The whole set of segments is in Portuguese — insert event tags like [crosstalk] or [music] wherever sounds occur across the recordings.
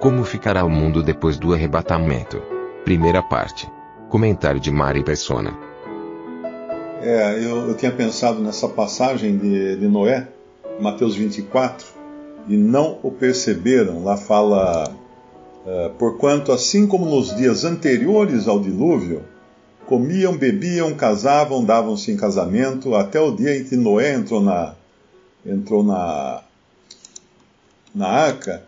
Como ficará o mundo depois do arrebatamento? Primeira parte. Comentário de Mari Persona. É, eu, eu tinha pensado nessa passagem de, de Noé, Mateus 24, e não o perceberam. Lá fala, uh, porquanto assim como nos dias anteriores ao dilúvio, comiam, bebiam, casavam, davam-se em casamento, até o dia em que Noé entrou na, entrou na, na arca,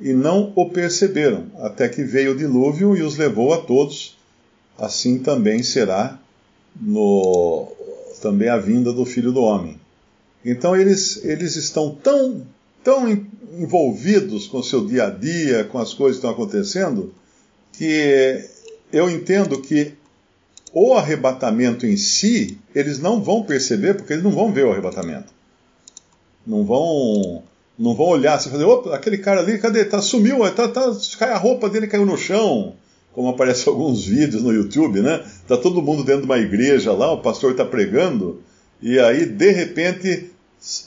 e não o perceberam, até que veio o dilúvio e os levou a todos. Assim também será no, também a vinda do Filho do Homem. Então eles, eles estão tão, tão envolvidos com o seu dia a dia, com as coisas que estão acontecendo, que eu entendo que o arrebatamento em si, eles não vão perceber, porque eles não vão ver o arrebatamento. Não vão não vão olhar assim e fazer, opa, aquele cara ali, cadê? Tá, sumiu, tá, tá, a roupa dele caiu no chão como aparece [laughs] alguns vídeos no YouTube, né? Tá todo mundo dentro de uma igreja lá, o pastor está pregando, e aí de repente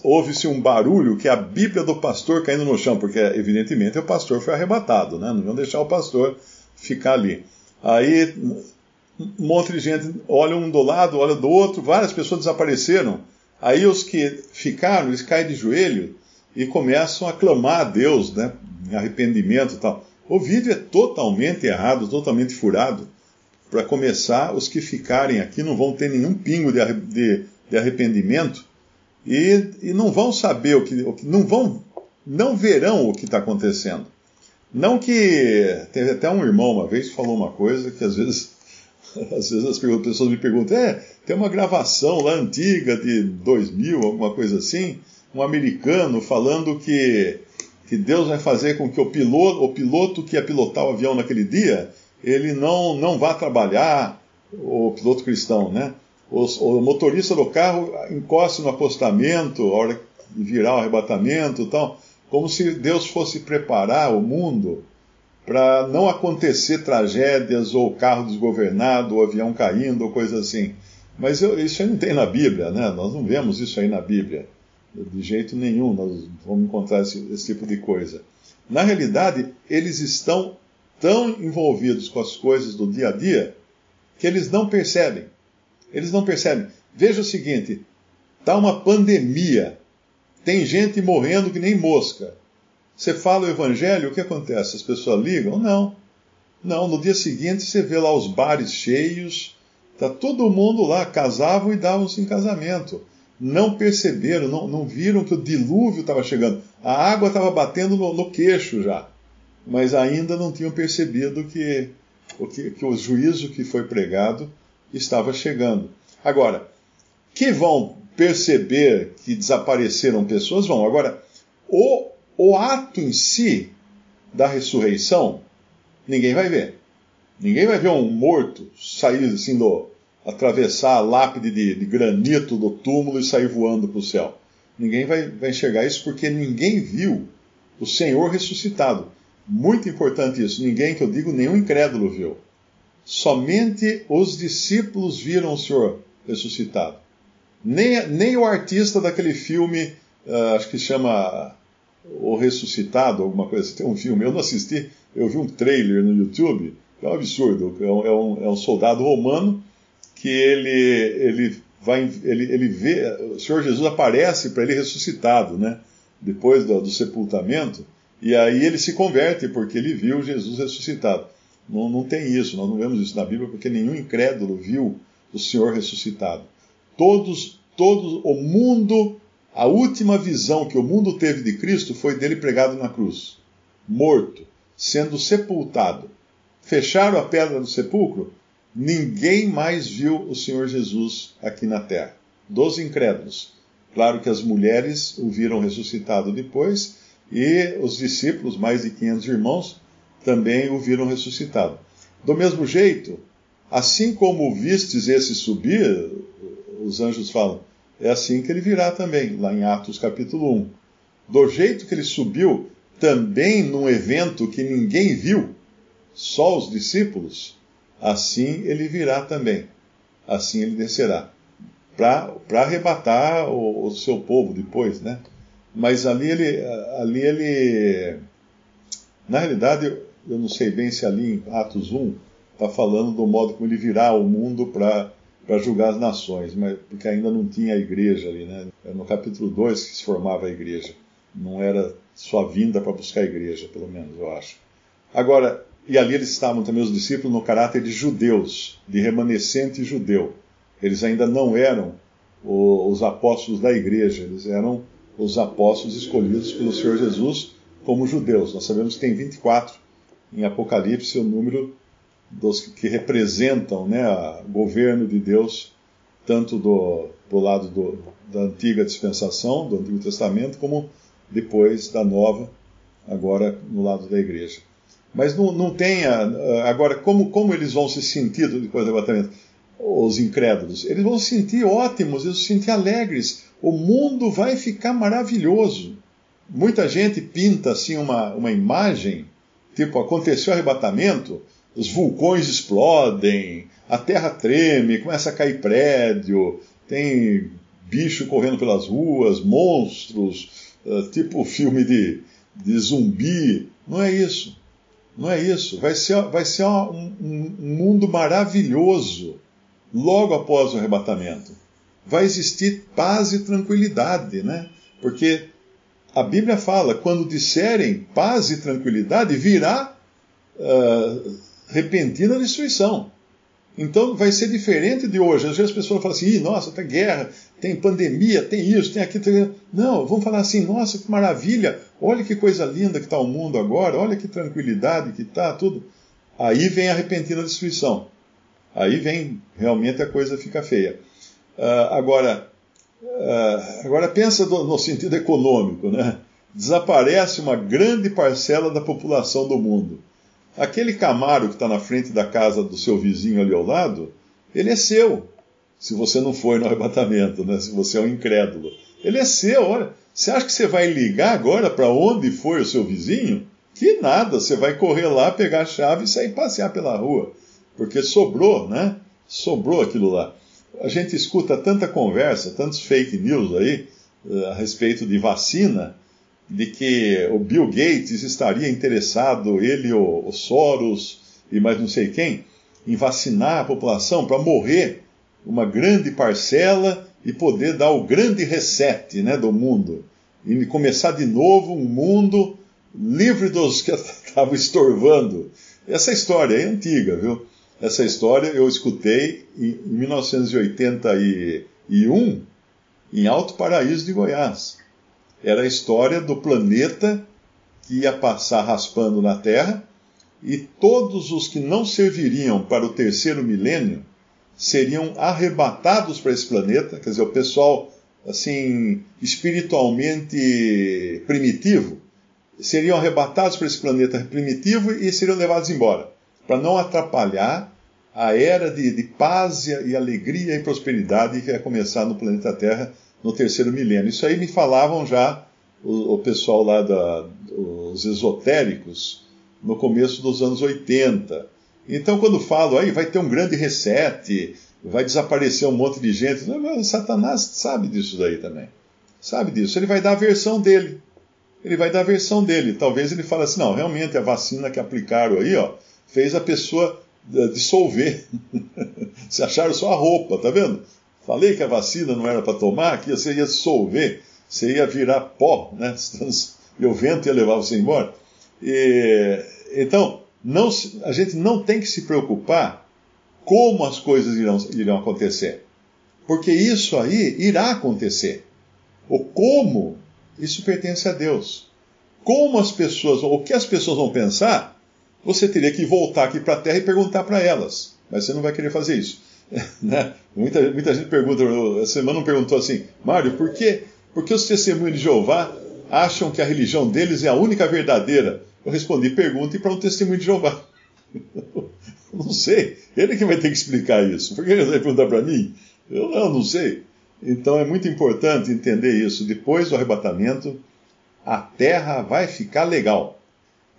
ouve-se um barulho que é a Bíblia do pastor caindo no chão, porque evidentemente o pastor foi arrebatado, né? Não iam deixar o pastor ficar ali. Aí um monte de gente olha um do lado, olha do outro, várias pessoas desapareceram. Aí os que ficaram, eles caem de joelho e começam a clamar a Deus, né? Arrependimento e tal. O vídeo é totalmente errado, totalmente furado. Para começar, os que ficarem aqui não vão ter nenhum pingo de, de, de arrependimento e, e, não vão saber o que, o que, não vão, não verão o que está acontecendo. Não que teve até um irmão uma vez que falou uma coisa que às vezes, [laughs] às vezes as pessoas me perguntam, é, tem uma gravação lá antiga de 2000, alguma coisa assim, um americano falando que que Deus vai fazer com que o piloto, o piloto que ia pilotar o avião naquele dia, ele não, não vá trabalhar, o piloto cristão, né? O, o motorista do carro encoste no apostamento, a hora de virar o arrebatamento tal, como se Deus fosse preparar o mundo para não acontecer tragédias, ou carro desgovernado, ou avião caindo, ou coisa assim. Mas eu, isso aí não tem na Bíblia, né? Nós não vemos isso aí na Bíblia. De jeito nenhum nós vamos encontrar esse, esse tipo de coisa. Na realidade, eles estão tão envolvidos com as coisas do dia a dia que eles não percebem. Eles não percebem. Veja o seguinte: está uma pandemia, tem gente morrendo que nem mosca. Você fala o evangelho, o que acontece? As pessoas ligam? Não. Não, no dia seguinte você vê lá os bares cheios, está todo mundo lá, casavam e davam-se em casamento não perceberam, não, não viram que o dilúvio estava chegando. A água estava batendo no, no, queixo já, mas ainda não tinham percebido que o, que, que o juízo que foi pregado estava chegando. Agora, que vão perceber que desapareceram pessoas, vão. Agora, o, o ato em si da ressurreição, ninguém vai ver. Ninguém vai ver um morto sair assim do, atravessar a lápide de, de granito do túmulo e sair voando para o céu. Ninguém vai, vai enxergar isso porque ninguém viu o Senhor ressuscitado. Muito importante isso. Ninguém, que eu digo, nenhum incrédulo viu. Somente os discípulos viram o Senhor ressuscitado. Nem, nem o artista daquele filme, uh, acho que chama O Ressuscitado, alguma coisa assim. Tem um filme, eu não assisti, eu vi um trailer no YouTube, é um absurdo. É um, é um, é um soldado romano que ele, ele vai, ele, ele vê, o Senhor Jesus aparece para ele ressuscitado, né? Depois do, do, sepultamento, e aí ele se converte porque ele viu Jesus ressuscitado. Não, não tem isso, nós não vemos isso na Bíblia porque nenhum incrédulo viu o Senhor ressuscitado. Todos, todos, o mundo, a última visão que o mundo teve de Cristo foi dele pregado na cruz, morto, sendo sepultado. Fecharam a pedra do sepulcro, Ninguém mais viu o Senhor Jesus aqui na terra, dos incrédulos. Claro que as mulheres o viram ressuscitado depois e os discípulos, mais de 500 irmãos, também o viram ressuscitado. Do mesmo jeito, assim como vistes esse subir, os anjos falam, é assim que ele virá também, lá em Atos capítulo 1. Do jeito que ele subiu, também num evento que ninguém viu, só os discípulos, assim ele virá também. Assim ele descerá. Para arrebatar o, o, seu povo depois, né? Mas ali ele, ali ele. Na realidade, eu não sei bem se ali em Atos 1 está falando do modo como ele virá o mundo para julgar as nações, mas, porque ainda não tinha a igreja ali, né? É no capítulo 2 que se formava a igreja. Não era sua vinda para buscar a igreja, pelo menos, eu acho. Agora, e ali eles estavam também os discípulos no caráter de judeus, de remanescente judeu. Eles ainda não eram os apóstolos da igreja, eles eram os apóstolos escolhidos pelo Senhor Jesus como judeus. Nós sabemos que tem 24 em Apocalipse, o número dos que representam né, o governo de Deus, tanto do, do lado do, da antiga dispensação, do Antigo Testamento, como depois da nova, agora no lado da igreja. Mas não, não tenha. Agora, como, como eles vão se sentir depois do arrebatamento? Os incrédulos. Eles vão se sentir ótimos, eles vão se sentir alegres. O mundo vai ficar maravilhoso. Muita gente pinta assim uma, uma imagem, tipo, aconteceu o arrebatamento, os vulcões explodem, a terra treme, começa a cair prédio, tem bicho correndo pelas ruas, monstros, uh, tipo filme de, de zumbi. Não é isso. Não é isso. Vai ser, vai ser um, um, mundo maravilhoso logo após o arrebatamento. Vai existir paz e tranquilidade, né? Porque a Bíblia fala: quando disserem paz e tranquilidade, virá uh, repentina destruição. Então vai ser diferente de hoje. Às vezes as pessoas falam assim: nossa, tem guerra, tem pandemia, tem isso, tem aquilo. Não, vamos falar assim: nossa, que maravilha, olha que coisa linda que está o mundo agora, olha que tranquilidade que está, tudo. Aí vem a repentina destruição. Aí vem, realmente a coisa fica feia. Uh, agora, uh, agora pensa do, no sentido econômico, né? Desaparece uma grande parcela da população do mundo Aquele Camaro que está na frente da casa do seu vizinho ali ao lado, ele é seu. Se você não foi no arrebatamento, né? se você é um incrédulo. Ele é seu, olha. Você acha que você vai ligar agora para onde foi o seu vizinho? Que nada, você vai correr lá, pegar a chave e sair passear pela rua. Porque sobrou, né? Sobrou aquilo lá. A gente escuta tanta conversa, tantos fake news aí eh, a respeito de vacina, de que o Bill Gates estaria interessado, ele, o, o Soros e mais não sei quem, em vacinar a população para morrer uma grande parcela e poder dar o grande reset né, do mundo. E começar de novo um mundo livre dos que [laughs] estavam estorvando. Essa história é antiga, viu? Essa história eu escutei em 1981 em Alto Paraíso de Goiás. Era a história do planeta que ia passar raspando na Terra e todos os que não serviriam para o terceiro milênio seriam arrebatados para esse planeta, quer dizer, o pessoal assim espiritualmente primitivo seriam arrebatados para esse planeta primitivo e seriam levados embora, para não atrapalhar a era de, de paz e alegria e prosperidade que ia começar no planeta Terra no terceiro milênio. Isso aí me falavam já o, o pessoal lá, da, os esotéricos, no começo dos anos 80. Então, quando falo aí, vai ter um grande reset, vai desaparecer um monte de gente, Satanás sabe disso daí também. Sabe disso. Ele vai dar a versão dele. Ele vai dar a versão dele. Talvez ele fale assim: não, realmente a vacina que aplicaram aí, ó, fez a pessoa eh, dissolver. [laughs] Se acharam só a roupa, tá vendo? Falei que a vacina não era para tomar, que você ia dissolver, você ia virar pó, né? [laughs] E o vento ia levar você embora. E, então, não, a gente não tem que se preocupar como as coisas irão, irão acontecer. Porque isso aí irá acontecer. O como, isso pertence a Deus. Como as pessoas, o que as pessoas vão pensar, você teria que voltar aqui para a Terra e perguntar para elas. Mas você não vai querer fazer isso. [laughs] Né? Muita, muita gente pergunta, essa semana não perguntou assim, Mário, por que, por que os testemunhos de Jeová acham que a religião deles é a única verdadeira? Eu respondi, pergunte para um testemunho de Jeová. [laughs] não sei, ele que vai ter que explicar isso. Por que ele vai perguntar para mim? Eu não, não sei. Então é muito importante entender isso. Depois do arrebatamento, a terra vai ficar legal.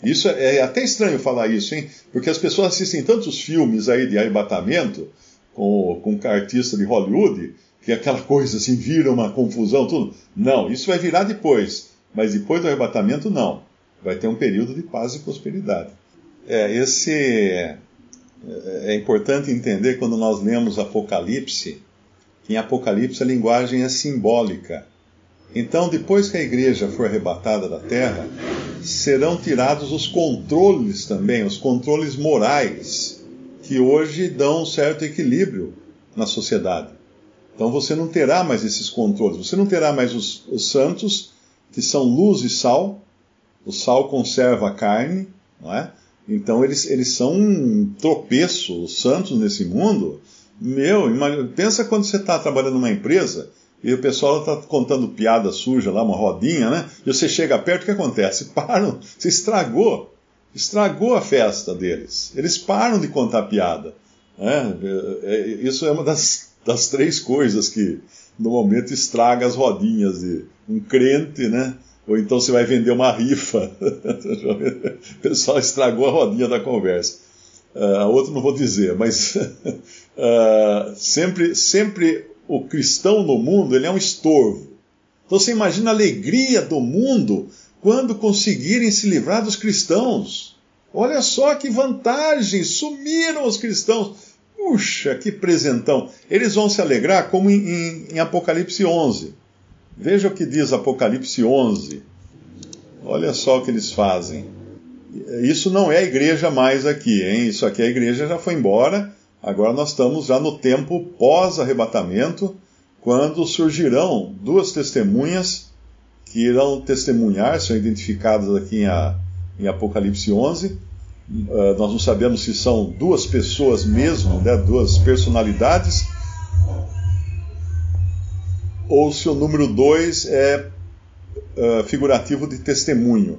Isso é, é até estranho falar isso, hein? Porque as pessoas assistem tantos filmes aí de arrebatamento com, com artista de Hollywood, que aquela coisa assim vira uma confusão, tudo. Não, isso vai virar depois. Mas depois do arrebatamento, não. Vai ter um período de paz e prosperidade. É, esse é, é importante entender quando nós lemos Apocalipse, que em Apocalipse a linguagem é simbólica. Então, depois que a igreja for arrebatada da terra, serão tirados os controles também, os controles morais, que hoje dão um certo equilíbrio na sociedade. Então você não terá mais esses controles, você não terá mais os, os santos, que são luz e sal, o sal conserva a carne, não é? Então eles, eles são um tropeço, os santos nesse mundo. Meu, pensa quando você está trabalhando numa empresa e o pessoal está contando piada suja lá, uma rodinha, né? E você chega perto, o que acontece? [laughs] Param, você estragou, estragou a festa deles. Eles param de contar piada. Né? É, é, isso é uma das, das três coisas que no momento estraga as rodinhas de um crente, né? Ou então você vai vender uma rifa. [laughs] o pessoal estragou a rodinha da conversa. Uh, a outra não vou dizer, mas uh, [laughs] sempre, sempre o cristão no mundo ele é um estorvo. Então você imagina a alegria do mundo quando conseguirem se livrar dos cristãos. Olha só que vantagem! Sumiram os cristãos. Puxa, que presentão! Eles vão se alegrar como em, em, em Apocalipse 11. Veja o que diz Apocalipse 11. Olha só o que eles fazem. Isso não é a igreja mais aqui, hein? Isso aqui a igreja já foi embora Agora nós estamos já no tempo pós-arrebatamento, quando surgirão duas testemunhas que irão testemunhar, são identificadas aqui em, em Apocalipse 11. Uh, ah, nós não sabemos se são duas pessoas mesmo, né, duas personalidades, ou se o número 2 é uh, figurativo de testemunho.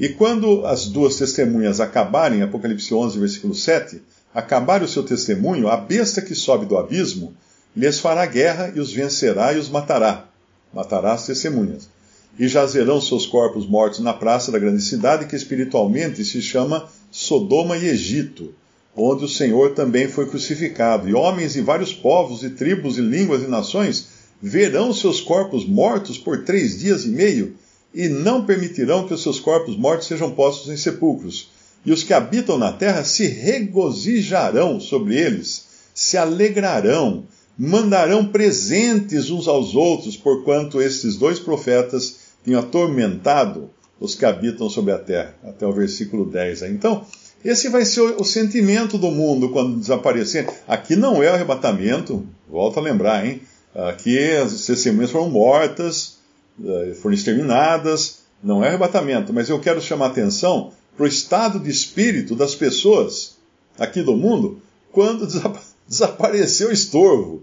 E quando as duas testemunhas acabarem, Apocalipse 11, versículo 7, acabar o seu testemunho, a besta que sobe do abismo lhes fará guerra e os vencerá e os matará. Matará as testemunhas. E jazerão seus corpos mortos na praça da grande cidade, que espiritualmente se chama Sodoma e Egito, onde o Senhor também foi crucificado. E homens de vários povos, e tribos, e línguas e nações verão seus corpos mortos por três dias e meio, e não permitirão que os seus corpos mortos sejam postos em sepulcros e os que habitam na terra se regozijarão sobre eles, se alegrarão, mandarão presentes uns aos outros, porquanto estes dois profetas tinham atormentado os que habitam sobre a terra. Até o versículo 10. Então, esse vai ser o, sentimento do mundo quando desaparecer. Aqui não é o arrebatamento, volta a lembrar, hein? Aqui as testemunhas foram mortas, eh, foram exterminadas, não é arrebatamento, mas eu quero chamar atenção para o estado de espírito das pessoas aqui do mundo quando [laughs] desapareceu o estorvo,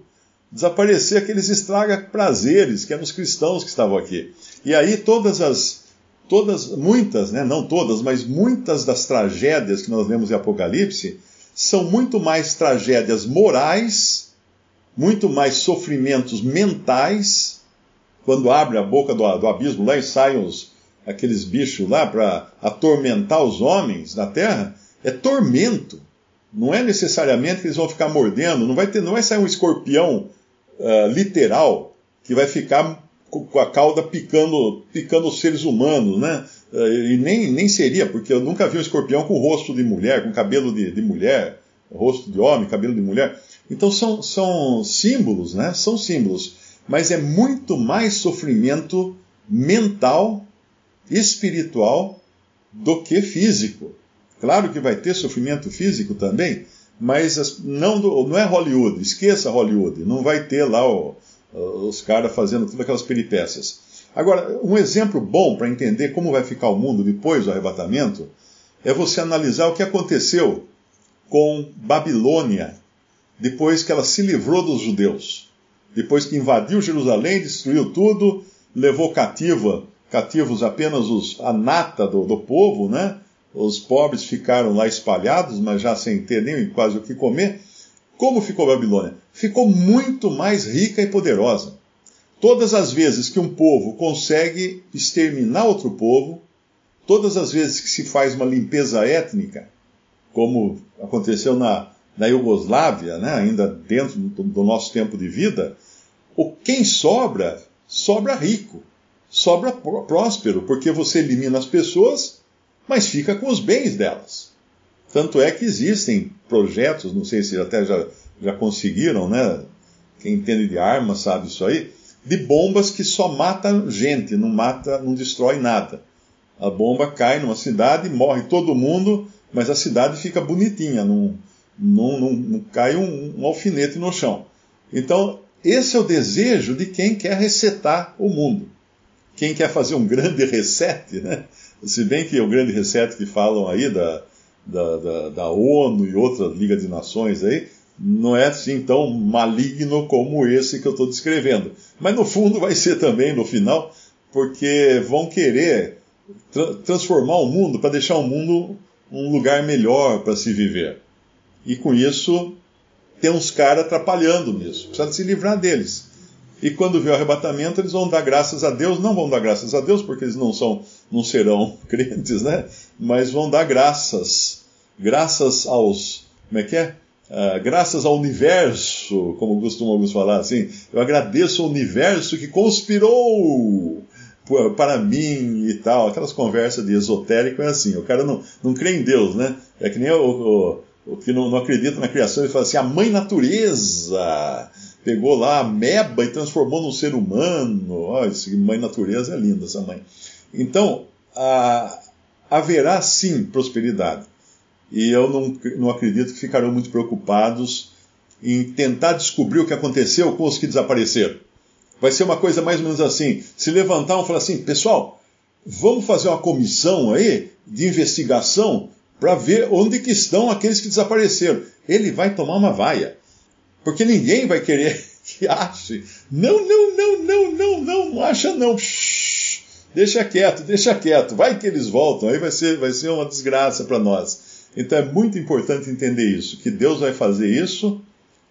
desaparecer aqueles estraga-prazeres que eram os cristãos que estavam aqui. E aí todas as, todas, muitas, né, não todas, mas muitas das tragédias que nós vemos em Apocalipse são muito mais tragédias morais, muito mais sofrimentos mentais, quando abre a boca do, do abismo lá e saem os, aqueles bichos lá para atormentar os homens na terra, é tormento. Não é necessariamente que eles vão ficar mordendo, não vai, ter, não vai sair um escorpião uh, literal que vai ficar com a cauda picando, picando os seres humanos, né? Uh, e nem, nem seria, porque eu nunca vi um escorpião com rosto de mulher, com cabelo de, de mulher, rosto de homem, cabelo de mulher. Então são, são símbolos, né? São símbolos. Mas é muito mais sofrimento mental espiritual do que físico. Claro que vai ter sofrimento físico também, mas não, não é Hollywood, esqueça Hollywood, não vai ter lá o, os caras fazendo todas aquelas peripécias. Agora, um exemplo bom para entender como vai ficar o mundo depois do arrebatamento é você analisar o que aconteceu com Babilônia depois que ela se livrou dos judeus. Depois que invadiu Jerusalém, destruiu tudo, levou cativa, cativos apenas os, a nata do, do povo, né? Os pobres ficaram lá espalhados, mas já sem ter nem quase o que comer. Como ficou a Babilônia? Ficou muito mais rica e poderosa. Todas as vezes que um povo consegue exterminar outro povo, todas as vezes que se faz uma limpeza étnica, como aconteceu na, na Iugoslávia, né, ainda dentro do, do nosso tempo de vida, o quem sobra, sobra rico, sobra próspero, porque você elimina as pessoas, mas fica com os bens delas. Tanto é que existem projetos, não sei se até já, já conseguiram, né? Quem entende de armas sabe isso aí, de bombas que só matam gente, não mata, não destrói nada. A bomba cai numa cidade, morre todo mundo, mas a cidade fica bonitinha, não, não, não, não cai um, um alfinete no chão. Então, esse é o desejo de quem quer resetar o mundo. Quem quer fazer um [laughs] grande reset, né? Se bem que o grande reset que falam aí da, da, da, da ONU e outras Liga de Nações aí, não é assim tão maligno como esse que eu estou descrevendo. Mas no fundo vai ser também no final, porque vão querer tra transformar o mundo para deixar o mundo um lugar melhor para se viver. E com isso, tem uns caras atrapalhando nisso. Precisa se livrar deles. E quando vier o arrebatamento, eles vão dar graças a Deus. Não vão dar graças a Deus, porque eles não são, não serão [laughs] crentes, né? Mas vão dar graças. Graças aos. Como é que é? Uh, graças ao universo, como costumam alguns falar assim, eu agradeço ao universo que conspirou para mim e tal. Aquelas conversas de esotérico é assim, o cara não, não crê em Deus, né? É que nem o, o, o que não, não, acredita na criação e fala assim, a mãe natureza pegou lá a meba e transformou num ser humano. Olha, mãe natureza é linda essa mãe. Então, a, haverá sim prosperidade e eu não, não acredito que ficarão muito preocupados em tentar descobrir o que aconteceu com os que desapareceram. Vai ser uma coisa mais ou menos assim: se levantar e falar assim, pessoal, vamos fazer uma comissão aí de investigação para ver onde que estão aqueles que desapareceram. Ele vai tomar uma vaia. Porque ninguém vai querer [laughs] que ache. Não, não, não, não, não, não, não acha não. Shhh, deixa quieto, deixa quieto. Vai que eles voltam. Aí vai ser, vai ser uma desgraça para nós. Então é muito importante entender isso, que Deus vai fazer isso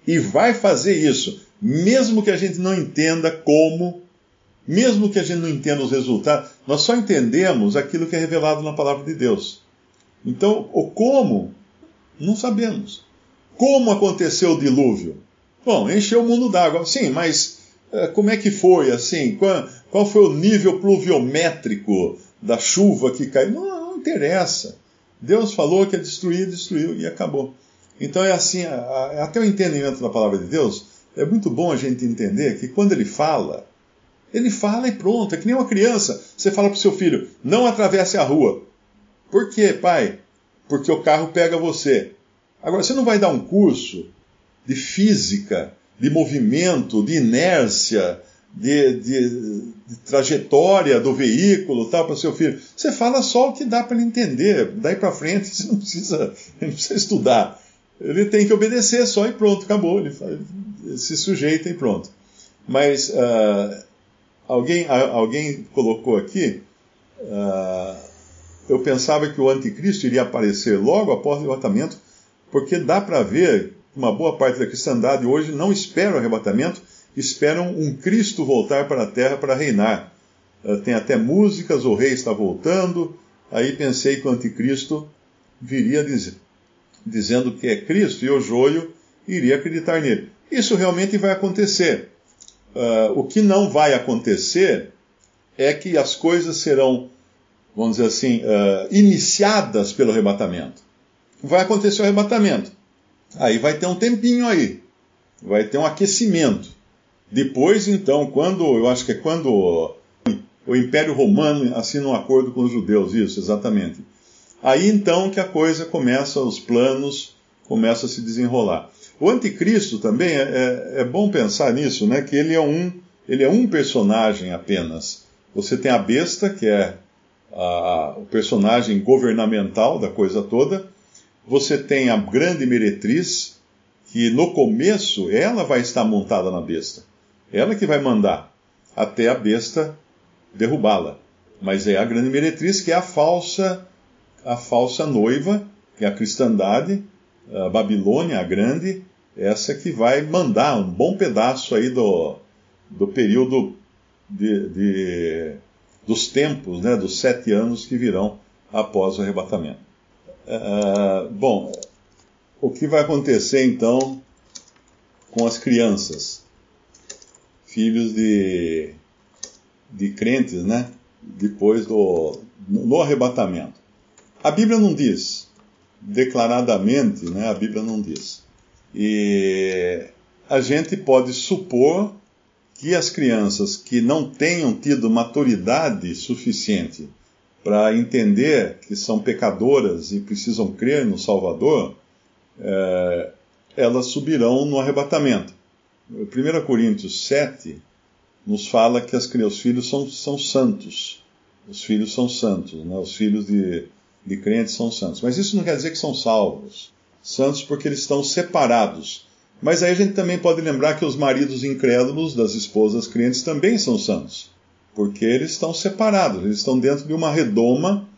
e vai fazer isso, mesmo que a gente não entenda como, mesmo que a gente não entenda os resultados, nós só entendemos aquilo que é revelado na palavra de Deus. Então, o como, não sabemos. Como aconteceu o dilúvio? Bom, encheu o mundo d'água. Sim, mas eh, como é que foi assim? Qual, qual, foi o nível pluviométrico da chuva que caiu? Não, não interessa. Deus falou que ia destruir, destruiu e acabou. Então é assim, até o entendimento da palavra de Deus, é muito bom a gente entender que quando ele fala, ele fala e pronto, é que nem uma criança. Você fala para o seu filho, não atravesse a rua. Por quê, pai? Porque o carro pega você. Agora, você não vai dar um curso de física, de movimento, de inércia, de, de, de trajetória do veículo tal para seu filho. Você fala só o que dá para ele entender. Daí para frente [laughs] você não precisa, não precisa estudar. Ele tem que obedecer só e pronto, acabou. Ele, ele se sujeita e pronto. Mas uh, alguém, alguém colocou aqui. Uh, eu pensava que o anticristo iria aparecer logo após o arrebatamento, porque dá para ver que uma boa parte da cristandade hoje não espera o arrebatamento esperam um Cristo voltar para a terra para reinar. Uh, tem até músicas, o rei está voltando. Aí pensei que o anticristo viria diz, dizendo que é Cristo e o joio iria acreditar nele. Isso realmente vai acontecer. Uh, o que não vai acontecer é que as coisas serão, vamos dizer assim, uh, iniciadas pelo arrebatamento. Vai acontecer o arrebatamento. Aí vai ter um tempinho aí. Vai ter um aquecimento. Depois, então, quando, eu acho que é quando o Império Romano assina um acordo com os judeus, isso, exatamente. Aí então que a coisa começa, os planos começam a se desenrolar. O anticristo também, é, é, é bom pensar nisso, né, que ele é, um, ele é um personagem apenas. Você tem a besta, que é a, o personagem governamental da coisa toda. Você tem a grande meretriz, que no começo ela vai estar montada na besta. Ela que vai mandar até a besta derrubá-la. Mas é a grande meretriz que é a falsa, a falsa noiva, que é a cristandade, a Babilônia, a grande, essa que vai mandar um bom pedaço aí do, do período de, de, dos tempos, né, dos sete anos que virão após o arrebatamento. Uh, bom, o que vai acontecer então com as crianças, filhos de, de crentes, né? Depois do no arrebatamento. A Bíblia não diz, declaradamente, né? A Bíblia não diz. E a gente pode supor que as crianças que não tenham tido maturidade suficiente para entender que são pecadoras e precisam crer no Salvador, é, elas subirão no arrebatamento. 1 Coríntios 7 nos fala que as, os filhos são, são santos. Os filhos são santos, né? os filhos de, de crentes são santos. Mas isso não quer dizer que são salvos. Santos porque eles estão separados. Mas aí a gente também pode lembrar que os maridos incrédulos das esposas crentes também são santos. Porque eles estão separados, eles estão dentro de uma redoma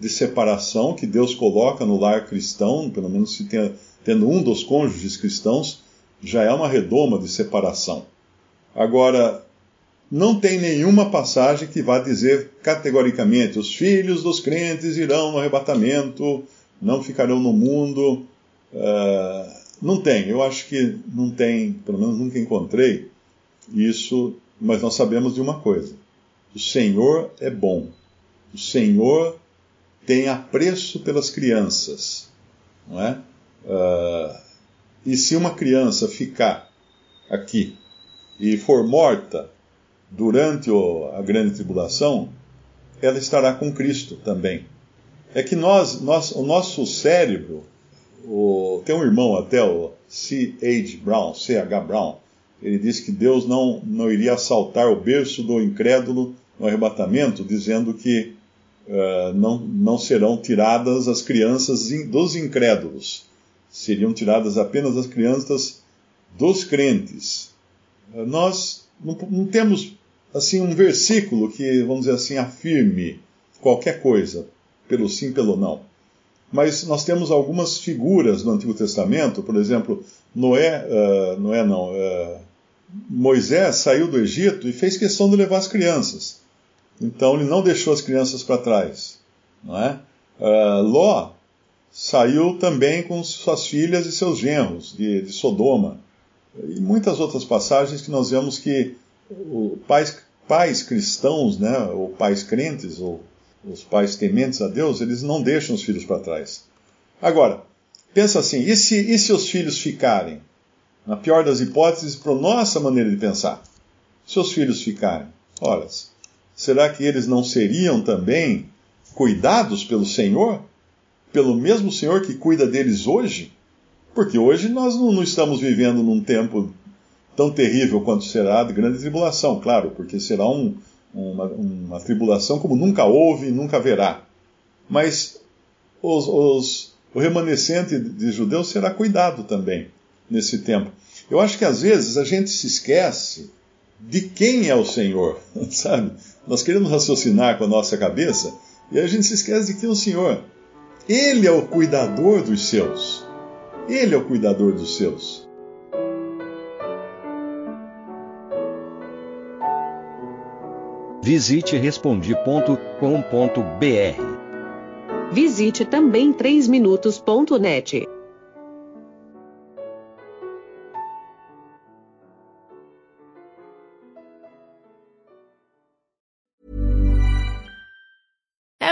de separação que Deus coloca no lar cristão, pelo menos se tendo um dos cônjuges cristãos, já é uma redoma de separação. Agora, não tem nenhuma passagem que vá dizer categoricamente: os filhos dos crentes irão no arrebatamento, não ficarão no mundo. Uh, não tem, eu acho que não tem, pelo menos nunca encontrei isso, mas nós sabemos de uma coisa: o Senhor é bom, o Senhor tem apreço pelas crianças, não é? Uh, e se uma criança ficar aqui e for morta durante a grande tribulação, ela estará com Cristo também. É que nós, nós o nosso cérebro, o, tem um irmão até, o C.H. Brown, C.H. Brown, ele disse que Deus não, não iria assaltar o berço do incrédulo no arrebatamento, dizendo que uh, não, não serão tiradas as crianças dos incrédulos, seriam tiradas apenas as crianças dos crentes. Uh, nós não, não temos assim um versículo que, vamos dizer assim, afirme qualquer coisa, pelo sim, pelo não. Mas nós temos algumas figuras no Antigo Testamento, por exemplo, Noé, uh, Noé não, uh, Moisés saiu do Egito e fez questão de levar as crianças. Então ele não deixou as crianças para trás. Não é? Uh, Ló saiu também com suas filhas e seus genros de, de Sodoma. E muitas outras passagens que nós vemos que pais, pais cristãos, né, ou pais crentes, ou os pais tementes a Deus, eles não deixam os filhos para trás. Agora, pensa assim: e se, e se os filhos ficarem? Na pior das hipóteses, para nossa maneira de pensar, se os filhos ficarem, ora, será que eles não seriam também cuidados pelo Senhor? Pelo mesmo Senhor que cuida deles hoje? Porque hoje nós não, estamos vivendo num tempo tão terrível quanto será de grande tribulação, claro, porque será um, uma, uma, tribulação como nunca houve e nunca haverá. Mas os, os, o remanescente de judeus será cuidado também nesse tempo. Eu acho que às vezes a gente se esquece de quem é o Senhor, [laughs] sabe? Nós queremos raciocinar com a nossa cabeça e a gente se esquece de quem é o Senhor. Ele é o cuidador dos seus. Ele é o cuidador dos seus. Visite respondi.com.br. Visite também 3minutos.net.